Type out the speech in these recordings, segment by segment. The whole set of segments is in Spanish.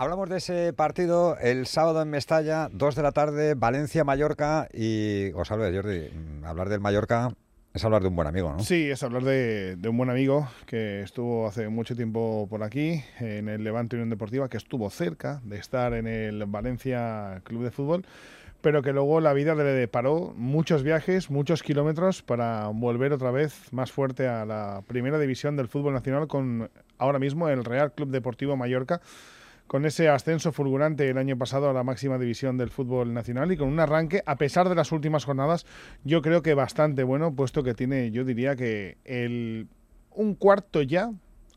Hablamos de ese partido el sábado en Mestalla, 2 de la tarde, Valencia-Mallorca. Y os hablo de Jordi, mm, hablar del Mallorca es hablar de un buen amigo, ¿no? Sí, es hablar de, un buen amigo que estuvo hace mucho tiempo por aquí, en el Levante Unión Deportiva, que estuvo cerca de estar en el Valencia Club de Fútbol, pero que luego la vida le deparó muchos viajes, muchos kilómetros para volver otra vez más fuerte a la primera división del fútbol nacional con ahora mismo el Real Club Deportivo Mallorca con ese ascenso fulgurante el año pasado a la máxima división del fútbol nacional y con un arranque, a pesar de las últimas jornadas, yo creo que bastante bueno, puesto que tiene, yo diría que el un cuarto ya,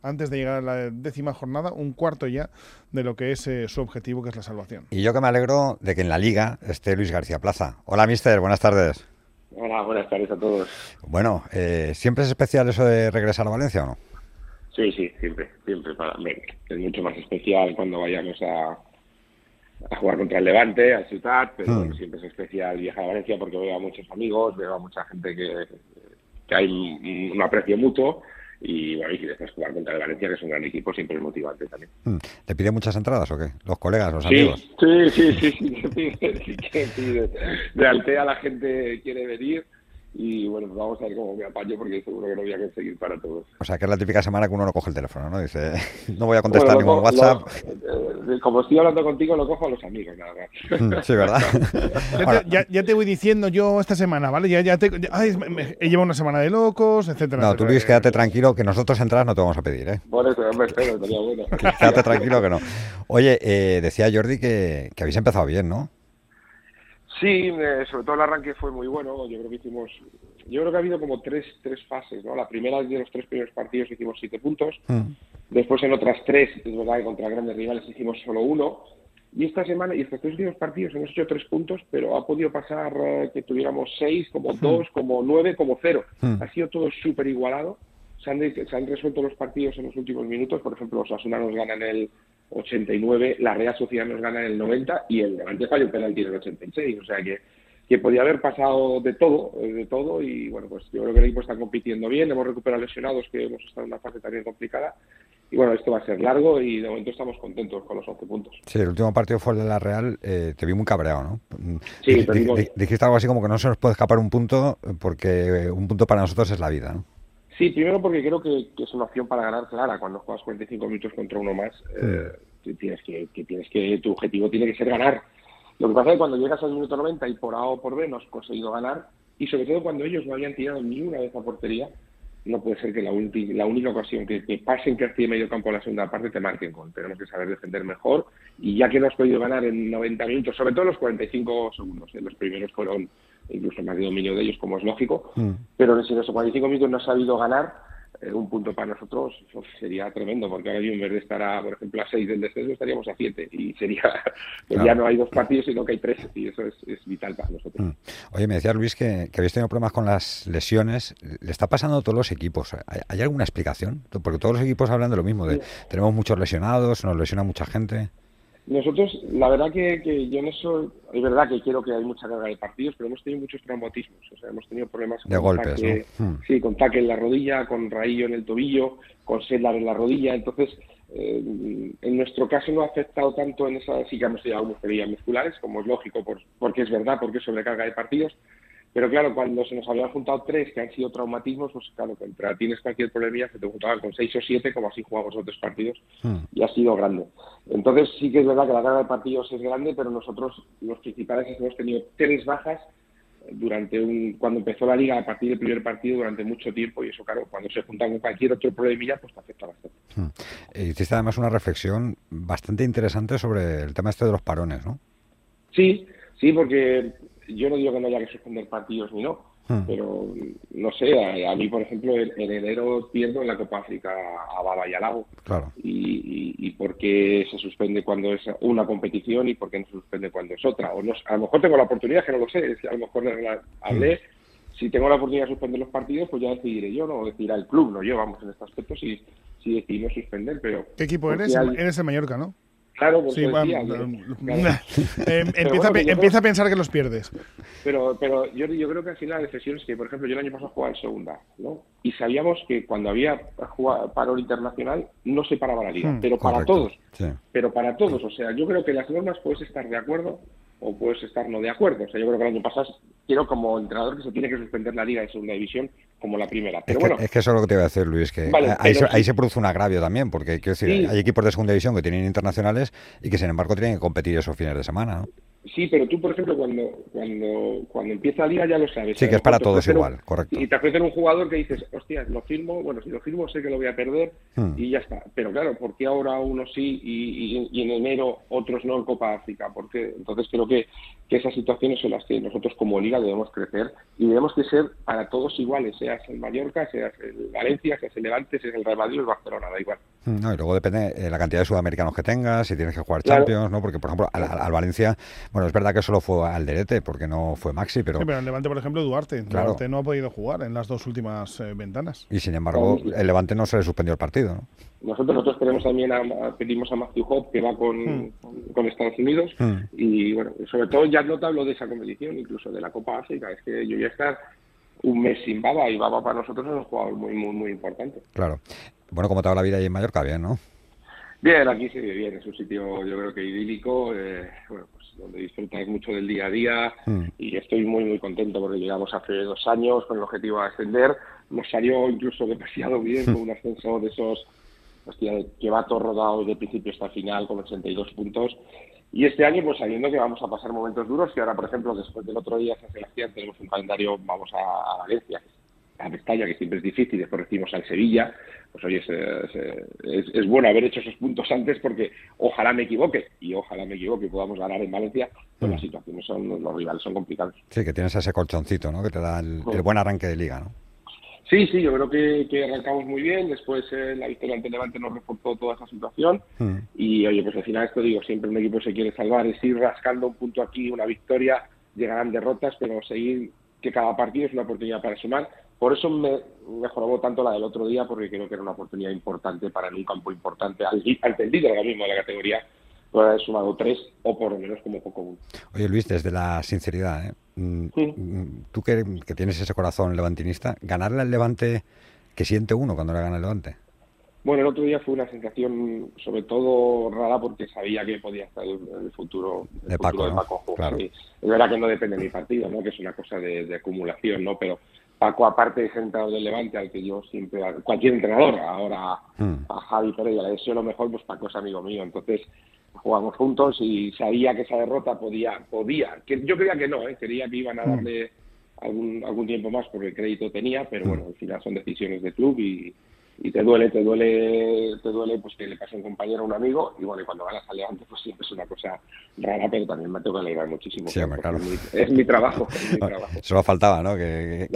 antes de llegar a la décima jornada, un cuarto ya de lo que es eh, su objetivo, que es la salvación. Y yo que me alegro de que en la liga esté Luis García Plaza. Hola, mister, buenas tardes. Hola, buenas tardes a todos. Bueno, eh, ¿siempre es especial eso de regresar a Valencia o no? Sí, sí, siempre, siempre para mí. Es mucho más especial cuando vayamos a, a jugar contra el Levante, al Ciudad, pero hmm. siempre es especial viajar a Valencia porque veo a muchos amigos, veo a mucha gente que, que hay un aprecio mutuo y bueno, y después jugar contra el Valencia, que es un gran equipo, siempre es motivante también. Hmm. ¿Te pide muchas entradas o qué? ¿Los colegas, los amigos? Sí, sí, sí, sí, sí, De Altea la gente quiere venir y bueno, vamos a ver cómo me apaño porque seguro que no voy a conseguir para todos. O sea, que es la típica semana que uno no coge el teléfono, ¿no? Dice, no voy a contestar ningún WhatsApp. Eh, como estoy hablando contigo, lo cojo a los amigos, nada más. Mm, sí, ¿verdad? ya, te, voy diciendo yo esta semana, ¿vale? Ya, ya te, ay, he llevado una semana de locos, etcétera. No, tú Luis, quédate tranquilo, que nosotros entrar no te vamos a pedir, ¿eh? Por eso, me espero, estaría bueno. quédate tranquilo que no. Oye, eh, decía Jordi que, que habéis empezado bien, ¿no? Sí, eh, sobre todo el arranque fue muy bueno. Yo creo que hicimos, yo creo que ha habido como tres, tres fases, ¿no? La primera de los tres primeros partidos hicimos siete puntos. Mm. Después en otras tres, es verdad que contra grandes rivales hicimos solo uno. Y esta semana, y estos tres últimos partidos hemos hecho tres puntos, pero ha podido pasar eh, que tuviéramos seis, como mm. dos, como nueve, como cero. Mm. Ha sido todo súper igualado. Se han, se han resuelto los partidos en los últimos minutos. Por ejemplo, los Asunanos ganan el 89, la Real Sociedad nos gana en el 90 y el Levante falla un penalti en el 86. O sea que, que podía haber pasado de todo, eh, de todo y bueno, pues yo creo que el equipo está compitiendo bien, hemos recuperado lesionados que hemos estado en una fase también complicada y bueno, esto va a ser largo y de momento estamos contentos con los 11 puntos. Sí, el último partido fue el de la Real, eh, te vi muy cabreado, ¿no? Sí, dijiste algo así como que no se nos puede escapar un punto porque un punto para nosotros es la vida, ¿no? Sí, primero porque creo que, es una opción para ganar clara. Cuando juegas 45 minutos contra uno más, eh, tienes que, tienes que, tu objetivo tiene que ser ganar. Lo que pasa es que cuando llegas al minuto 90 y por A o por B no has conseguido ganar, y sobre todo cuando ellos no habían tirado ni una vez a portería, no puede ser que la, la única ocasión que, que pasen que hace medio campo la segunda parte te marquen con. Tenemos que saber defender mejor y ya que no has podido ganar en 90 minutos, sobre todo los 45 segundos, ¿eh? los primeros fueron incluso más de dominio de ellos, como es lógico, mm. pero si en esos 45 minutos no has sabido ganar, eh, un punto para nosotros sería tremendo, porque ahora mismo en vez de estar, a, por ejemplo, a 6 del descenso, estaríamos a 7 y sería, pues ya no hay dos partidos, sino que hay tres y eso es, vital para nosotros. Mm. Oye, me decía Luis que, que, habéis tenido problemas con las lesiones. ¿Le está pasando a todos los equipos? ¿Hay, alguna explicación? Porque todos los equipos hablan de lo mismo, de tenemos muchos lesionados, nos lesiona mucha gente. Nosotros, la verdad que, que, yo en eso, es verdad que quiero que hay mucha carga de partidos, pero hemos tenido muchos traumatismos, o sea, hemos tenido problemas de golpes, hmm. Sí, con taque en la rodilla, con raillo en el tobillo, con sedlar en la rodilla, entonces, eh, en nuestro caso no ha afectado tanto en esa, sí que hemos tenido musculares, como es lógico, por, porque es verdad, porque es sobrecarga de partidos, pero claro, cuando se nos habían juntado tres que han sido traumatismos, pues claro, contra tienes cualquier problemilla, se te juntaban con seis o siete, como así jugamos otros partidos, hmm. y ha sido grande. Entonces sí que es verdad que la carga de partidos es grande, pero nosotros los principales hemos tenido tres bajas durante un cuando empezó la liga a partir del primer partido durante mucho tiempo y eso claro cuando se juntan con cualquier otro problemilla pues te afecta bastante hmm. eh, hiciste además una reflexión bastante interesante sobre el tema este de los parones ¿no? sí sí porque yo no digo que no haya que suspender partidos ni no, hmm. pero no sé, a, mí, por ejemplo, en, enero pierdo en la Copa África a Baba y a Lago. Claro. Y, y, por qué se suspende cuando es una competición y por qué no se suspende cuando es otra. O no, a lo mejor tengo la oportunidad, que no lo sé, a lo mejor hablé. Hmm. Si tengo la oportunidad de suspender los partidos, pues ya decidiré yo, no decidirá el club, no yo, vamos, en este aspecto si, si decidimos suspender. pero ¿Qué equipo eres? Eres el Mallorca, ¿no? Claro, pues empieza, a pensar que los pierdes. Pero, pero yo, yo creo que al final hay decisiones que, por ejemplo, yo el año pasado jugaba en segunda, ¿no? Y sabíamos que cuando había paro internacional no se paraba la liga, hmm, pero para todos. Pero para todos, o sea, yo creo que las normas puedes estar de acuerdo o puedes estar no de acuerdo. O sea, yo creo que el año pasado quiero como entrenador que se tiene que suspender la liga de segunda división como la primera. Pero es, bueno, que, es que eso es lo que te iba a decir, Luis, que ahí, se, ahí, se, produce un agravio también, porque quiero decir, hay equipos de segunda división que tienen internacionales y que sin embargo tienen que competir esos fines de semana, ¿no? Sí, pero tú, por ejemplo, cuando, cuando, cuando empieza la liga ya lo sabes. Sí, que es para todos igual, correcto. Y te ofrecen un jugador que dices, hostia, lo firmo, bueno, si lo firmo sé que lo voy a perder hmm. y ya está. Pero claro, ¿por qué ahora uno sí y, y, en enero otros no en Copa África? Porque entonces creo que, que esas situaciones son las que nosotros como liga debemos crecer y debemos que ser para todos iguales, seas el Mallorca, seas el Valencia, seas el Levante, seas el Real Madrid o el Barcelona, da igual. Hmm, no, y luego depende de la cantidad de sudamericanos que tengas, si tienes que jugar Champions, ¿no? Porque, por ejemplo, al Valencia, bueno, es verdad que solo fue al Alderete, porque no fue Maxi, pero... Sí, pero en Levante, por ejemplo, Duarte. Duarte no ha podido jugar en las dos últimas eh, ventanas. Y sin embargo, el Levante no se le suspendió el partido, ¿no? Nosotros, nosotros tenemos también a, pedimos a Matthew Hope que va con, hmm. con, Estados Unidos hmm. y bueno, sobre todo ya no te hablo de esa competición, incluso de la Copa África, es que yo voy a estar un mes sin Baba y Baba para nosotros es un jugador muy, muy, muy importante. Claro. Bueno, como te va la vida ahí en Mallorca, bien, ¿no? Bien, aquí se vive bien, es un sitio yo creo que idílico, eh, bueno, pues donde disfrutas mucho del día a día hmm. y estoy muy muy contento porque llegamos hace dos años con el objetivo de ascender, nos salió incluso demasiado bien con un ascenso de esos, hostia, que va todo rodado el principio hasta final con 82 puntos y este año, pues sabiendo que vamos a pasar momentos duros, que ahora, por ejemplo, después del otro día San Sebastián tenemos un calendario, vamos a, a Valencia, a Mestalla, que siempre es difícil, después recibimos al Sevilla, pues oye, es, es, bueno haber hecho esos puntos antes porque ojalá me equivoque y ojalá me equivoque y podamos ganar en Valencia, pues las mm. situaciones son, los rivales son complicados. Sí, que tienes ese colchoncito, ¿no? Que te da el, buen arranque de liga, ¿no? Sí, sí, yo creo que, arrancamos muy bien. Después eh, la victoria ante Levante nos reforzó toda esa situación. Mm. Y oye, pues al final esto digo, siempre un equipo se quiere salvar, es ir rascando un punto aquí, una victoria, llegarán derrotas, pero seguir que cada partido es una oportunidad para sumar por eso me mejoró tanto la del otro día, porque creo que era una oportunidad importante para en un campo importante, al, entendido ahora mismo de la categoría, por haber sumado tres o por lo menos como poco uno. Oye Luis, desde la sinceridad, ¿eh? Mm, mm, tú que, tienes ese corazón levantinista, ¿ganarle al Levante que siente uno cuando le gana el Levante? Bueno, el otro día fue una sensación sobre todo rara porque sabía que podía estar el futuro, de, Paco, Es verdad que no depende de mi partido, ¿no? que es una cosa de, de acumulación, ¿no? pero Paco, aparte de sentado del Levante, al que yo siempre, cualquier entrenador, ahora hmm. a Javi Pereira le deseo lo mejor, pues Paco es amigo mío. Entonces jugamos juntos y sabía que esa derrota podía, podía, que yo creía que no, ¿eh? creía que iban a hmm. darle algún, algún tiempo más porque el crédito tenía, pero hmm. bueno, al final son decisiones de club y, y te duele, te duele, te duele pues que le pase un compañero a un amigo y bueno, y cuando ganas al Levante pues siempre es una cosa rara, pero también me tengo que alegrar muchísimo. Sí, claro. es, mi, trabajo, es mi trabajo. Solo faltaba, ¿no? Que,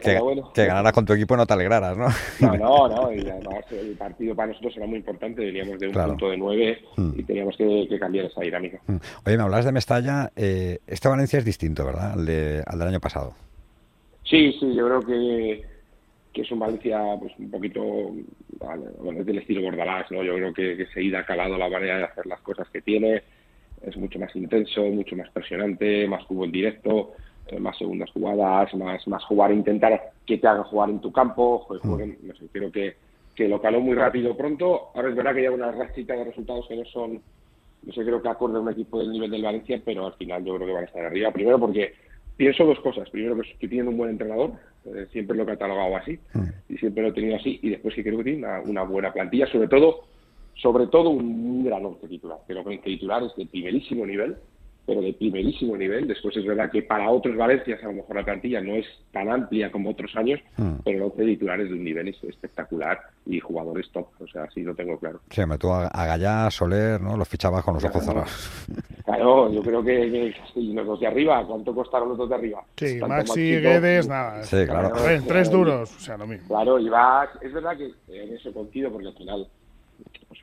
que, ganaras con tu equipo y no te alegraras, ¿no? No, no, no, y además el partido para nosotros era muy importante, veníamos de un punto de nueve hmm. y teníamos que, cambiar esa dinámica. Hmm. Oye, me hablas de Mestalla, eh, este Valencia es distinto, ¿verdad? Al, de, al del año pasado. Sí, sí, yo creo que que es un Valencia pues un poquito bueno, es del estilo Bordalás, ¿no? Yo creo que, que ha calado la manera de hacer las cosas que tiene, es mucho más intenso, mucho más presionante, más fútbol directo, eh, más segundas jugadas, más más jugar, intentar que te hagan jugar en tu campo, jueguen, mm. no sé, creo que, que lo caló muy rápido pronto, ahora es verdad que hay una rachita de resultados que no son, no sé, creo que acorde a un equipo del nivel del Valencia, pero al final yo creo que van a estar arriba, primero porque pienso dos cosas, primero que, que tienen un buen entrenador, eh, siempre lo he catalogado así mm. y siempre lo he tenido así y después sí creo que tiene una, buena plantilla, sobre todo sobre todo un gran once titular, pero con titulares de primerísimo nivel pero de primerísimo nivel. Después es verdad que para otros Valencias a lo mejor la plantilla no es tan amplia como otros años, hmm. pero el once titulares de un nivel espectacular y jugadores top, o sea, sí lo tengo claro. Sí, me tú a, Gallá, Soler, ¿no? Los fichabas con los ojos cerrados. Claro, yo creo que, los dos de arriba, ¿cuánto costaron los dos de arriba? Sí, Maxi, Guedes, nada. Sí, claro. tres duros, o sea, lo mismo. Claro, y va, es verdad que en eso coincido porque al final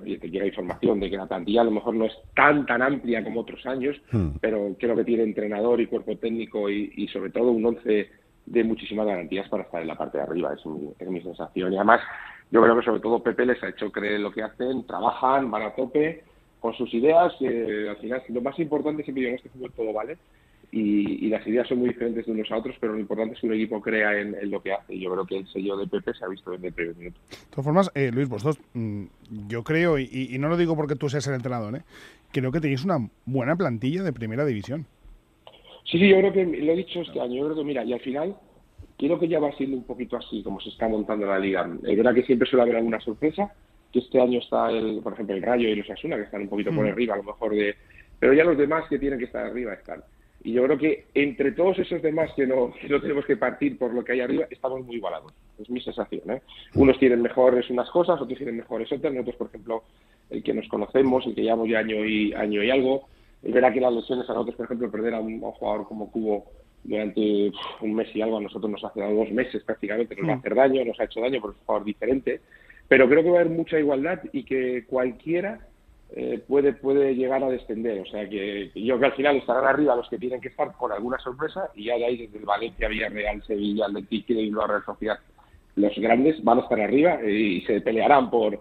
oye, te llega información de que la plantilla a lo mejor no es tan tan amplia como otros años, hmm. pero creo que tiene entrenador y cuerpo técnico y, sobre todo un once de muchísimas garantías para estar en la parte de arriba, es mi, es mi sensación. Y además, yo creo que sobre todo Pepe les ha hecho creer lo que hacen, trabajan, van a tope con sus ideas, al final lo más importante siempre yo en este fútbol todo vale, y, las ideas son muy diferentes de unos a otros, pero lo importante es que un equipo crea en, lo que hace. Y yo creo que el sello de Pepe se ha visto desde el primer minuto. De todas formas, eh, Luis, vosotros, mm, yo creo, y, no lo digo porque tú seas el entrenador, ¿eh? creo que tenéis una buena plantilla de primera división. Sí, sí, yo creo que lo he dicho este año. Yo creo que, mira, y al final, quiero que ya va siendo un poquito así, como se está montando la liga. Es verdad que siempre suele haber alguna sorpresa, que este año está, el, por ejemplo, el Rayo y los Asuna, que están un poquito por mm. arriba, a lo mejor de. Pero ya los demás que tienen que estar arriba están. Y yo creo que entre todos esos demás que no, tenemos que partir por lo que hay arriba, estamos muy igualados. Es mi sensación. ¿eh? Unos tienen mejores unas cosas, otros tienen mejores otras. Nosotros, por ejemplo, el que nos conocemos, el que llevamos ya año y, año y algo, es verdad que las lesiones a nosotros, por ejemplo, perder a un, jugador como Cubo durante un mes y algo, a nosotros nos hace dos meses prácticamente, nos va a mm. hacer daño, nos ha hecho daño, por un jugador diferente. Pero creo que va a haber mucha igualdad y que cualquiera eh, puede, puede llegar a descender. O sea que, yo creo que al final estarán arriba los que tienen que estar con alguna sorpresa y ya de ahí desde el Valencia, Villarreal, Sevilla, el y la Real Sociedad, los grandes van a estar arriba y se pelearán por,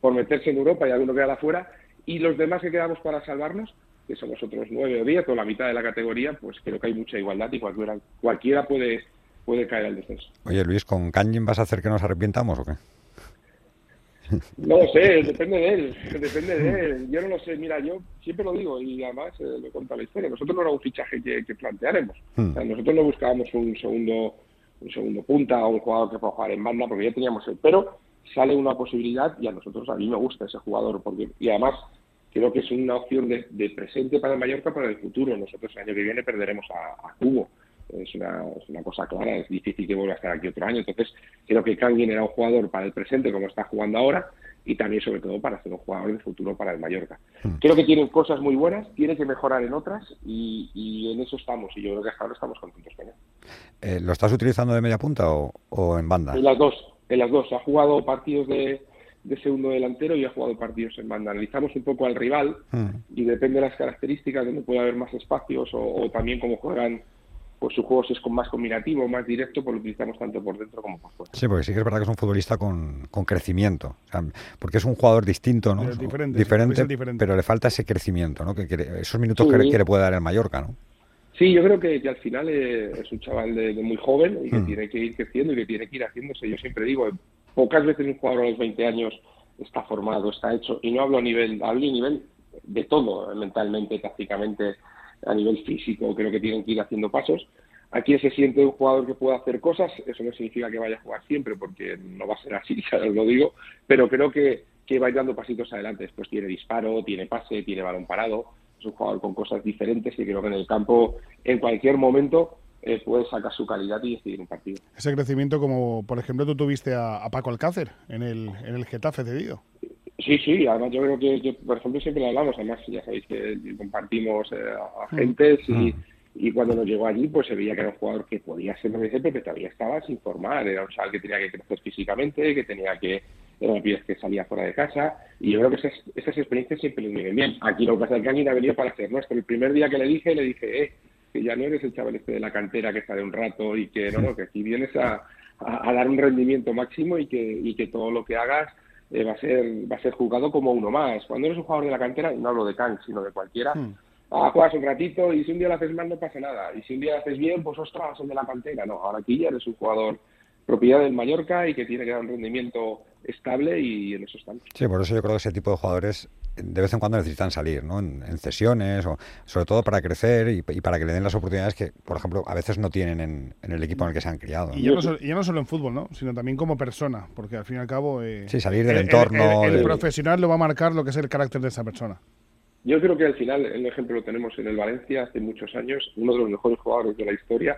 por meterse en Europa y alguno quedará afuera. Y los demás que quedamos para salvarnos, que somos otros nueve o diez o la mitad de la categoría, pues creo que hay mucha igualdad y cualquiera, cualquiera puede, puede caer al descenso. Oye Luis, ¿con Canyon vas a hacer que nos arrepientamos o qué? No lo sé, depende de él, depende de él. Yo no lo sé, mira, yo siempre lo digo y además eh, lo he la historia. Nosotros no era un fichaje que, que planteáramos. Hmm. nosotros no buscábamos un segundo un segundo punta o un jugador que pueda jugar en banda porque ya teníamos el. Pero sale una posibilidad y a nosotros, a mí me gusta ese jugador porque y además creo que es una opción de, presente para el Mallorca para el futuro. Nosotros el año que viene perderemos a, a Cubo es una, es una cosa clara, es difícil que vuelva a estar aquí otro año. Entonces, creo que Kangin era un jugador para el presente, como está jugando ahora, y también, sobre todo, para ser un jugador de futuro para el Mallorca. Hmm. Creo que tienen cosas muy buenas, tiene que mejorar en otras, y, en eso estamos, y yo creo que hasta ahora estamos contentos con él. Eh, ¿Lo estás utilizando de media punta o, en banda? En las dos, en las dos. Ha jugado partidos de, segundo delantero y ha jugado partidos en banda. Analizamos un poco al rival hmm. y depende de las características, donde puede haber más espacios o, o también cómo juegan pues su juego es más combinativo, más directo, pues lo utilizamos tanto por dentro como por fuera. Sí, porque sí que es verdad que es un futbolista con, con crecimiento, porque es un jugador distinto, ¿no? diferente, diferente, pero le falta ese crecimiento, ¿no? Que, esos minutos que, le puede dar el Mallorca, ¿no? Sí, yo creo que, al final es un chaval de, muy joven y que hmm. tiene que ir creciendo y que tiene que ir haciéndose. Yo siempre digo, pocas veces un jugador a los 20 años está formado, está hecho, y no hablo a nivel, hablo a nivel de todo, mentalmente, tácticamente, a nivel físico, creo que tienen que ir haciendo pasos. Aquí se siente un jugador que puede hacer cosas, eso no significa que vaya a jugar siempre, porque no va a ser así, ya os lo digo, pero creo que, que va dando pasitos adelante. Después tiene disparo, tiene pase, tiene balón parado, es un jugador con cosas diferentes y creo que en el campo, en cualquier momento, eh, puede sacar su calidad y decidir un partido. Ese crecimiento, como por ejemplo tú tuviste a, Paco Alcácer en el, en el Getafe. Sí, sí, además yo creo que, por ejemplo, siempre lo hablamos, además ya sabéis que compartimos eh, agentes y, mm. y, cuando nos llegó allí pues se veía que era un jugador que podía ser MVP, pero todavía estaba sin formar, era un chaval que tenía que crecer físicamente, que tenía que, era un pies que salía fuera de casa y yo creo que esas, esas experiencias siempre le vienen bien. Aquí lo que pasa es que alguien ha venido para hacer nuestro. El primer día que le dije, le dije, eh, que ya no eres el chaval este de la cantera que está de un rato y que no, no, que aquí vienes a, a, a dar un rendimiento máximo y que, y que todo lo que hagas eh, va a ser va a ser juzgado como uno más. Cuando eres un jugador de la cantera, y no hablo de Kang, sino de cualquiera, hmm. ah, juegas un ratito y si un día lo haces mal no pasa nada. Y si un día lo haces bien, pues ostras, el de la cantera. No, ahora aquí ya eres un jugador propiedad del Mallorca y que tiene que dar un rendimiento estable y en eso estamos. Sí, por eso yo creo que ese tipo de jugadores de vez en cuando necesitan salir, ¿no? En, cesiones o sobre todo para crecer y, para que le den las oportunidades que, por ejemplo, a veces no tienen en, el equipo en el que se han criado. Y, ya no, solo, en fútbol, ¿no? Sino también como persona, porque al fin y al cabo... Eh, sí, salir del entorno... El, profesional lo va a marcar lo que es el carácter de esa persona. Yo creo que al final el ejemplo lo tenemos en el Valencia hace muchos años, uno de los mejores jugadores de la historia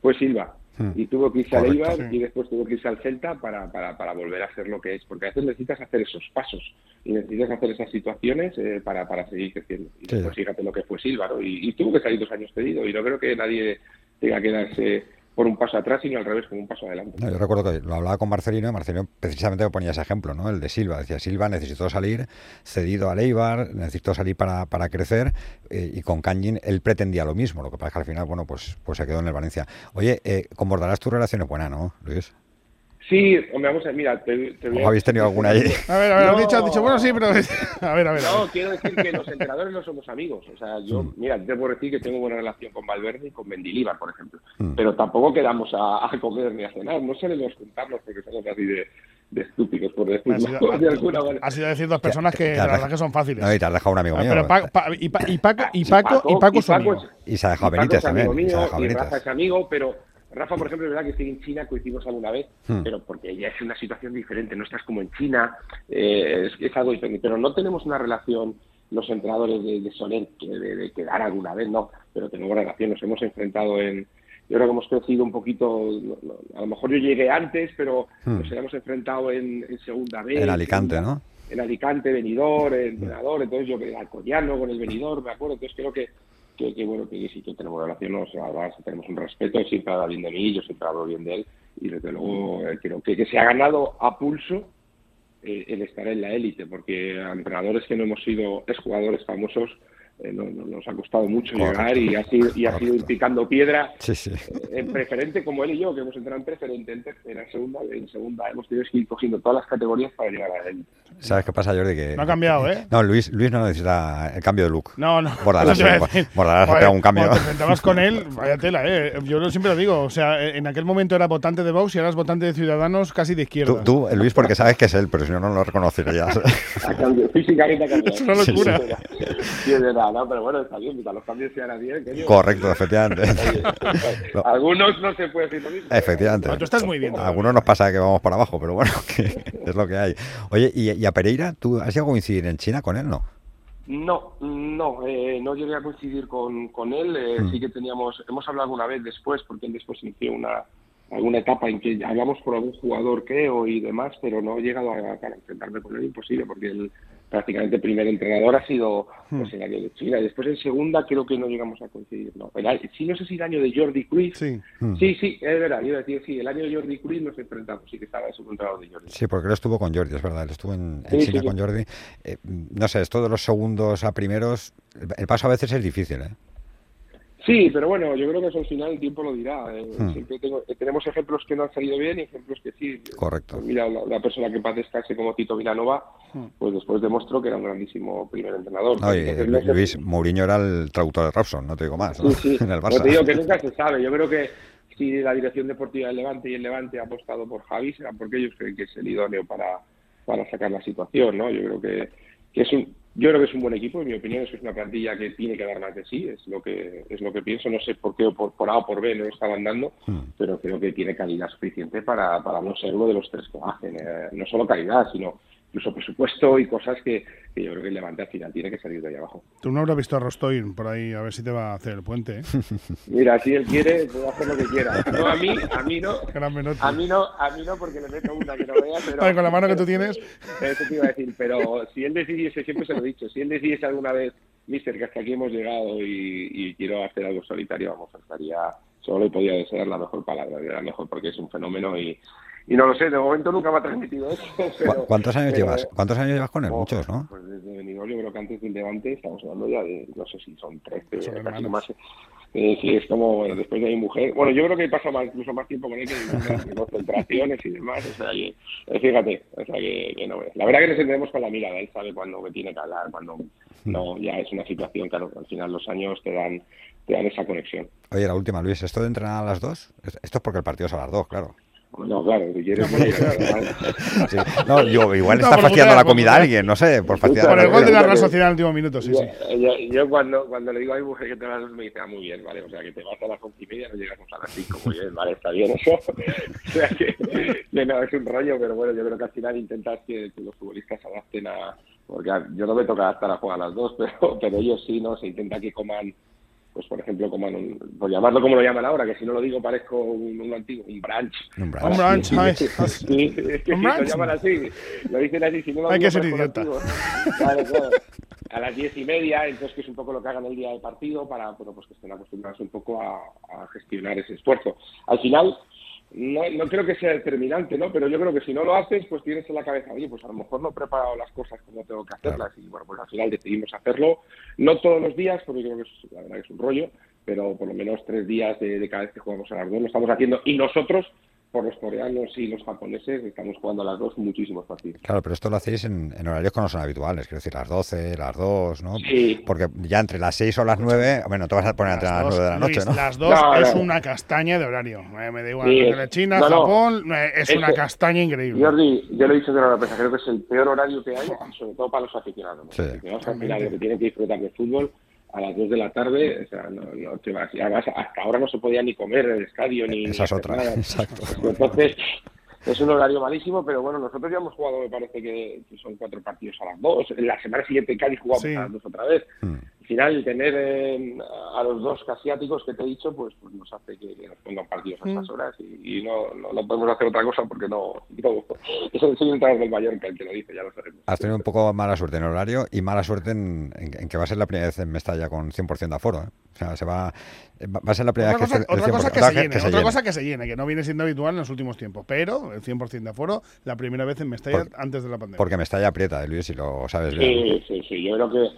fue Silva. Hmm. Y tuvo que irse al Eibar y después tuvo que irse al Celta para, para, para, volver a ser lo que es. Porque a veces necesitas hacer esos pasos y necesitas hacer esas situaciones eh, para, para seguir creciendo. Y después fíjate lo que fue Silva, ¿no? Y, tuvo que salir dos años cedido. Y no creo que nadie tenga que darse por un paso atrás, sino al revés, como un paso adelante. yo recuerdo que lo hablaba con Marcelino y Marcelino precisamente me ponía ese ejemplo, ¿no? El de Silva. Decía, Silva necesitó salir cedido a Leibar, necesitó salir para, para crecer eh, y con Canyin él pretendía lo mismo. Lo que pasa es que al final, bueno, pues, pues se quedó en el Valencia. Oye, eh, con Bordarás tu relación es buena, ¿no, Luis? Sí, hombre, vamos a mira, te, te voy ¿O habéis tenido alguna ahí? A ver, a ver, No. has dicho, has dicho, bueno, sí, pero. A ver, a ver. a No, ver. quiero decir que los entrenadores no somos amigos. O sea, yo, Mm. mira, te puedo decir que tengo buena relación con Valverde y con Mendilibar, por ejemplo. Mm. Pero tampoco quedamos a, a comer ni a cenar. No solemos juntarnos porque somos así de, de estúpidos, por decirlo de alguna sido, manera. has sido decir dos personas que la verdad que son fáciles. No, y te has dejado un amigo Ah, mío. pero Pa- Pa- y, Pa- y Paco, y Sí, Paco, y Paco es su amigo. es- Y se ha dejado y Paco Benítez también. y se ha mío, dejado y Benítez. Rafa es amigo, pero Rafa, por ejemplo, es verdad que estoy en China, coincidimos alguna vez, Hmm. pero porque ya es una situación diferente, no estás como en China, eh, es, es algo diferente, pero no tenemos una relación los entrenadores de, de Soler de, de quedar alguna vez, no, pero tenemos relación, nos hemos enfrentado en, yo creo que hemos crecido un poquito, a lo mejor yo llegué antes, pero Hmm. nos hemos enfrentado en, en segunda vez. En Alicante, ¿no? En Alicante, Benidorm, el entrenador, entonces yo que Alcoyano con el Benidorm, me acuerdo, entonces creo que, que, que, bueno, que sí que tenemos relación, o sea, tenemos un respeto, él siempre habla bien de mí, yo siempre hablo bien de él, y desde luego eh, creo que, que se ha ganado a pulso eh, el estar en la élite, porque a entrenadores que no hemos sido exjugadores famosos eh, no- no- nos ha costado mucho Correcto. llegar y ha sido, y ha sido ir picando piedra Sí, sí. en preferente como él y yo, que hemos entrado en preferente, en tercera, en segunda, en segunda, hemos tenido que ir cogiendo todas las categorías para llegar a él. ¿Sabes qué pasa, Jordi? Que, No ha cambiado, ¿eh? No, Luis, Luis no necesita el cambio de look. No, no. Bordalás, ha un cambio. Cuando te enfrentabas con él, vaya tela, ¿eh? Yo lo- siempre lo digo. O sea, en aquel momento era votante de Vox y ahora es votante de Ciudadanos casi de izquierda. Tú, tú, Luis, porque sabes que es él, pero si no, no lo reconocerías. Ha cambiado, físicamente ha cambiado. Es una locura. Sí, sí, sí, es verdad, no, pero bueno, está bien, mientras los cambios sean a 10, coño. Correcto, efectivamente. No. Algunos no se puede decir lo mismo. Efectivamente. No, tú estás muy bien. Algunos nos pasa que vamos para abajo, pero bueno, que es lo que hay. Oye, y, y a Pereira, ¿tú has llegado a coincidir en China con él, no? No, no, eh, no llegué a coincidir con, con él. eh, Mm. Sí que teníamos, hemos hablado alguna vez después, porque él después inició una alguna etapa en que hablamos por algún jugador, creo, y demás, pero no he llegado a, a enfrentarme con él, imposible, porque él prácticamente el primer entrenador ha sido pues, el año de China. Después en segunda creo que no llegamos a coincidir. No, el sí, no sé si el año de Jordi Cruyff. Sí. Mm. Sí, sí, es verdad, yo sí, el año de Jordi Cruyff nos enfrentamos, sí que estaba el segundo entrenador de Jordi. Sí, porque él estuvo con Jordi, es verdad, él estuvo en, en Sí, China sí, con. Jordi. Eh, no sé, esto de los segundos a primeros, el, el paso a veces es difícil, ¿eh? Sí, pero bueno, yo creo que eso al final el tiempo lo dirá. eh, Hmm. Siempre tengo- eh, tenemos ejemplos que no han salido bien y ejemplos que sí. Correcto. Pues mira, la, la persona que paz descanse como Tito Vilanova, Hmm. pues después demostró que era un grandísimo primer entrenador. No, y Entonces, Luis Mourinho era el traductor de Robson, no te digo más, ¿no? Sí, sí. en el Barça. te digo que nunca se sabe. Yo creo que si la dirección deportiva del Levante y el Levante ha apostado por Javi, será porque ellos creen que es el idóneo para, para sacar la situación, ¿no? Yo creo que, que es un yo creo que es un buen equipo, en mi opinión, es una plantilla que tiene que dar más de sí, es lo que es lo que pienso, no sé por qué o por, por A o por B no lo estaban dando, Hmm. pero creo que tiene calidad suficiente para, para no ser uno de los tres que bajen, eh, no solo calidad, sino incluso presupuesto y cosas que, que yo creo que el Levante al final tiene que salir de ahí abajo. Tú no habrás visto a Rostoin por ahí, a ver si te va a hacer el puente, ¿eh? Mira, si él quiere, puede hacer lo que quiera. No a mí, a mí no. A mí no, a mí no, porque le meto una que no vea, pero... Vale, con la mano que tú tienes. Eso te iba a decir, pero si él decidiese, siempre se lo he dicho, si él decidiese alguna vez, mister, que hasta aquí hemos llegado y, y quiero hacer algo solitario, vamos, estaría... Solo le podía desear la mejor palabra, era mejor porque es un fenómeno y, y no lo sé, de momento nunca me ha transmitido eso. ¿Cu- pero- ¿Cuántos años pero- llevas? ¿Cuántos años llevas con él? Oh, Muchos, ¿no? Pues desde Benidorm, yo creo que antes del Levante estamos hablando ya de, no sé si son 13, Son casi más. Eh, sí, es como, bueno, después de mi mujer. Bueno, yo creo que pasa más, incluso más tiempo con él que en concentraciones y demás. O sea, que, eh, fíjate, o sea, que, que no La verdad que nos entendemos con la mirada, él sabe cuándo me tiene que hablar, cuando no, ya es una situación, claro, al final los años te dan, te dan esa conexión. Oye, la última, Luis, ¿esto de entrenar a las dos? Esto es porque el partido es a las dos, claro. No, claro, pues, claro, Sí. No, yo, igual No, está fastidiando la comida a alguien, no sé, por fastidiar Por el gol de la Real Sociedad en el último minuto, sí, sí. Yo, cuando, cuando le digo a mi mujer que te vas a las me dice, ah, muy bien, vale, o sea, que te vas a las once y media, no llegamos a las cinco, muy bien, vale, está bien eso. o sea, que, que no, es un rollo, pero bueno, yo creo que al final intentas que, que los futbolistas se adapten a... Porque yo no me toca estar a jugar a las dos, pero, pero ellos sí, ¿no? Se intenta que coman, pues por ejemplo, un, por llamarlo como lo llaman ahora, que si no lo digo parezco un, un antiguo, un brunch. Un brunch. Un sí, es que un sí, lo llaman así, lo dicen así, si no lo Hay digo, que ser un idiota. antiguo. Claro, claro. A las diez y media, entonces que es un poco lo que hagan el día del partido para bueno, pues que estén acostumbrados un poco a, a gestionar ese esfuerzo. Al final, no, no creo que sea determinante, ¿no? Pero yo creo que si no lo haces, pues tienes en la cabeza, oye, pues a lo mejor no he preparado las cosas como tengo que hacerlas. Y bueno, pues al final decidimos hacerlo, no todos los días, porque creo que es, la verdad que es un rollo, pero por lo menos tres días de, de cada vez que jugamos a las dos lo estamos haciendo y nosotros por los coreanos y los japoneses, estamos jugando a las dos muchísimos partidos. Claro, pero esto lo hacéis en, horarios que no son habituales, quiero decir, las 12, las 2, ¿no? Sí. Porque ya entre las 6 o las 9, bueno, te vas a poner entre las, 9 de la noche, ¿no? Las 2 es una castaña de horario. Me da igual, China, Japón, es una castaña increíble. Jordi, yo lo he dicho de la empresa, creo que es el peor horario que hay, sobre todo para los aficionados. Sí. Los aficionados que tienen que disfrutar del fútbol a las 2 de la tarde, o sea, no, no te vas. Y además, hasta ahora no se podía ni comer en el estadio ni. Esa es otra, exacto. Entonces, es un horario malísimo, pero bueno, nosotros ya hemos jugado, me parece que son cuatro partidos a las 2. En la semana siguiente Cádiz jugamos a las 2 otra vez. Hmm final, tener eh, a los dos asiáticos que te he dicho, pues, pues nos hace que, nos pongan partidos a estas mm. horas y, no, no, podemos hacer otra cosa porque no. no es el señor del Mallorca el que lo dice, ya lo sabemos. Has tenido un poco mala suerte en el horario y mala suerte en, que va a ser la primera vez en Mestalla con 100% de aforo. ¿eh? O sea, se va, va a ser la primera vez que, otra cosa que, se llene, otra cosa que se llene, que no viene siendo habitual en los últimos tiempos, pero el 100% de aforo, la primera vez en Mestalla antes de la pandemia. Porque Mestalla aprieta, ¿eh, Luis, si lo sabes bien. Sí, sí, sí. Yo creo que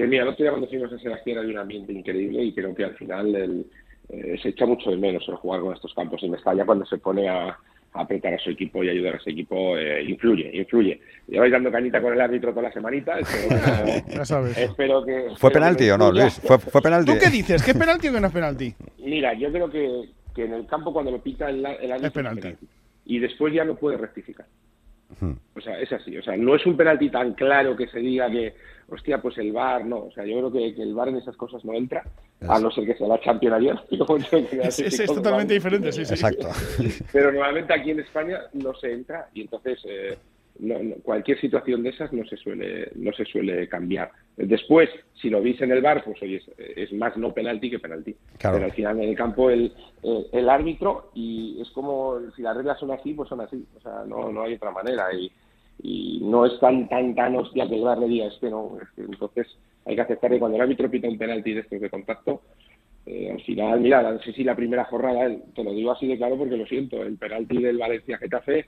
que mira, no otro cuando fuimos a Sebastián hay un ambiente increíble y creo que al final el, eh, se echa mucho de menos el jugar con estos campos y Mestalla cuando se pone a, apretar a su equipo y ayudar a su equipo eh, influye, influye. Lleváis dando cañita con el árbitro toda la semanita. ya sabes. Espero que, ¿Fue penalti o no, Luis? ¿Fue, ¿Fue, penalti? ¿Tú qué dices? ¿Qué es penalti o qué no es penalti? Mira, yo creo que, que en el campo cuando lo pita el, el árbitro es penalti. Y después ya no puede rectificar. O sea, es así. O sea, no es un penalti tan claro que se diga que hostia, pues el bar, no. O sea, yo creo que, el bar en esas cosas no entra, a no ser que sea la Champions ayer. es, es, totalmente diferente, sí, sí. Exacto. Pero normalmente aquí en España no se entra y entonces eh, cualquier situación de esas no se suele no se suele cambiar. Después, si lo veis en el bar, pues oye, es, más no penalti que penalti. Pero al final en el campo el, el, árbitro y es como si las reglas son así, pues son así. O sea, no, no hay otra manera. Y, y no es tan tan tan hostia que el bar le diga es que no entonces hay que aceptar que cuando el árbitro pita un penalti de estos de contacto eh, al final mira no sé si la primera jornada te lo digo así de claro porque lo siento el penalti del Valencia Getafe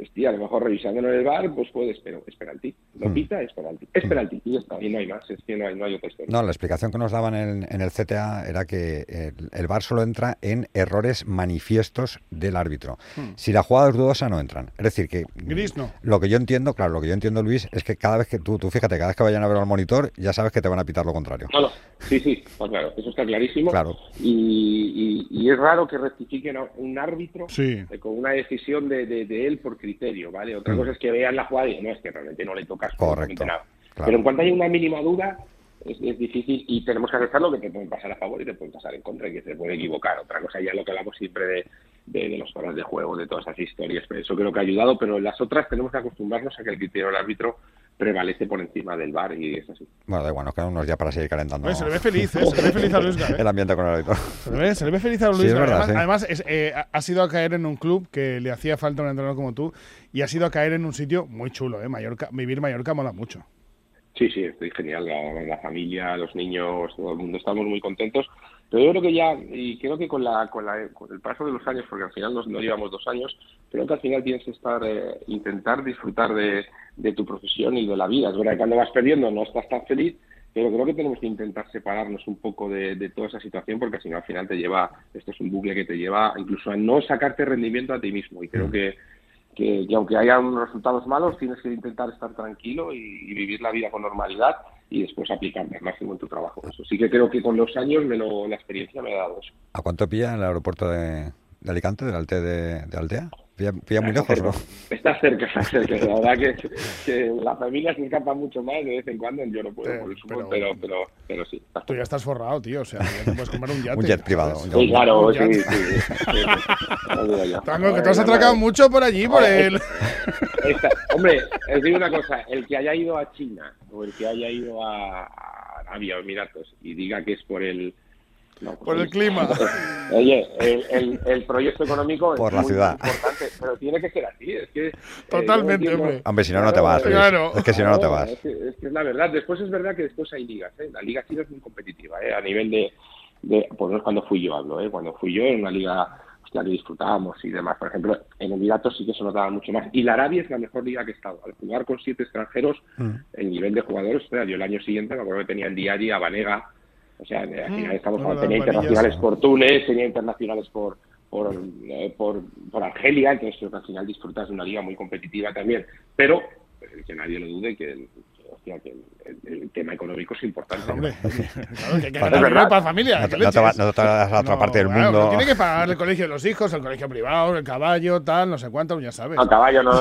Hostia, a lo mejor revisándolo en el bar, pues puedes, pero es penalti. Lo hmm. pita, es penalti. Es penalti y ya está, y no hay más, es que no hay, no hay otra historia. No, la explicación que nos daban en, en el CTA era que el, el, bar solo entra en errores manifiestos del árbitro. Hmm. Si la jugada es dudosa, no entran. Es decir, que. Gris no. Lo que yo entiendo, claro, lo que yo entiendo, Luis, es que cada vez que tú, tú fíjate, cada vez que vayan a ver al monitor, ya sabes que te van a pitar lo contrario. No, no. Sí, sí, pues claro, eso está clarísimo. Claro. Y, y, es raro que rectifiquen a un árbitro eh, con una decisión de, de, de él por criterio, ¿vale? Otra mm. cosa es que vean la jugada y no es que realmente no le tocas Correcto. nada. Pero en cuanto hay una mínima duda, es, difícil y tenemos que aceptarlo que te pueden pasar a favor y te pueden pasar en contra y que se puede equivocar. Otra cosa ya lo que hablamos siempre de, de, los horas de juego, de todas esas historias. Pero eso creo que ha ayudado, pero en las otras tenemos que acostumbrarnos a que el criterio del árbitro prevalece por encima del bar y es así. Bueno, da igual, nos quedan unos días para seguir calentando. se le ve feliz, ¿eh? se le ve feliz a Luis ¿eh? El ambiente con el árbitro. Se le ve, se le ve feliz a Luis sí, Además, eh, ha sido a caer en un club que le hacía falta un entrenador como tú y ha sido a caer en un sitio muy chulo, ¿eh? Mallorca, vivir Mallorca mola mucho. Sí, sí, estoy genial. La, familia, los niños, todo el mundo estamos muy contentos. Pero yo creo que ya, y creo que con, la, con, la, con el paso de los años, porque al final no llevamos dos años, creo que al final tienes que estar, eh, intentar disfrutar de, de, tu profesión y de la vida. Es verdad que cuando vas perdiendo no estás tan feliz, pero creo que tenemos que intentar separarnos un poco de, de toda esa situación, porque si no al final te lleva, esto es un bucle que te lleva incluso a no sacarte rendimiento a ti mismo. Y creo mm. que que, aunque haya unos resultados malos, tienes que intentar estar tranquilo y, vivir la vida con normalidad y después aplicarme al máximo en tu trabajo. Eso sí que creo que con los años me lo, la experiencia me ha dado eso. ¿A cuánto pilla el aeropuerto de, de Alicante, del Alte de, de Altea? Pilla, muy lejos, ¿no? Está cerca, está cerca. La verdad que, que, la familia se escapa mucho más de vez en cuando. Yo no puedo, por pero, pero, pero, pero, sí. Tú ya estás forrado, tío. O sea, ya te puedes comprar un yate. un jet privado. Sí, claro, sí, sí. Tango, que te has atracado mucho por allí, por él. Hombre, os digo una cosa. El que haya ido a China o el que haya ido a, Arabia o Emiratos y diga que es por el pues por el clima. Oye, el, el, proyecto económico por es la muy ciudad. importante, pero tiene que ser así. Es que, eh, Totalmente, hombre. Hombre, si no, no te vas. Claro. Es que si no, no te vas. Es que, es la verdad. Después es verdad que después hay ligas. ¿eh? La liga china es muy competitiva. ¿eh? A nivel de, de. Pues no es cuando fui yo, hablo. ¿eh? Cuando fui yo en una liga hostia, que disfrutábamos y demás. Por ejemplo, en Emiratos sí que se notaba mucho más. Y la Arabia es la mejor liga que he estado. Al jugar con siete extranjeros, mm. el nivel de jugadores, yo el año siguiente me acuerdo que tenía el día a Vanega o sea, al final estamos, tenía internacionales por Túnez, tenía internacionales por, por, eh, por, por Argelia, entonces creo que al final disfrutas de una liga muy competitiva también. Pero eh, que nadie lo dude que hostia, que el, tema económico es importante. Hombre, claro, que hay que ganar dinero para la familia. No, te, no te vas a otra parte del claro, mundo. Tiene que pagar el colegio de los hijos, el colegio privado, el caballo, tal, no sé cuánto, ya sabes. Al caballo no,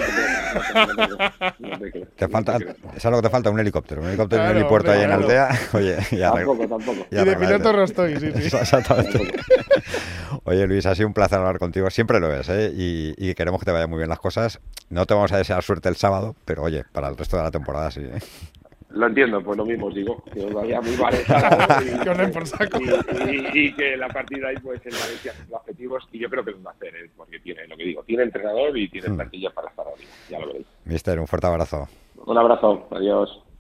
te falta, es algo que te falta, un helicóptero. Un helicóptero en Claro, un helipuerto hombre, ahí en. Aldea. Oye, ya Tampoco, tampoco. Y de piloto Rostoy, sí, sí. Exactamente. Oye, Luis, ha sido un placer hablar contigo. Siempre lo es, ¿eh? Y, y queremos que te vayan muy bien las cosas. No te vamos a desear suerte el sábado, pero oye, para el resto de la temporada sí. ¿eh? Lo entiendo, pues lo mismo os digo, que os vaya muy sábado y, Que os den por saco. y- y- y que la partida ahí pues el Valencia los objetivos y yo creo que lo va a hacer, ¿eh? porque tiene lo que digo, tiene entrenador y tiene Hmm. plantilla para estar arriba, ya lo veréis. Mister, un fuerte abrazo. Un abrazo, adiós.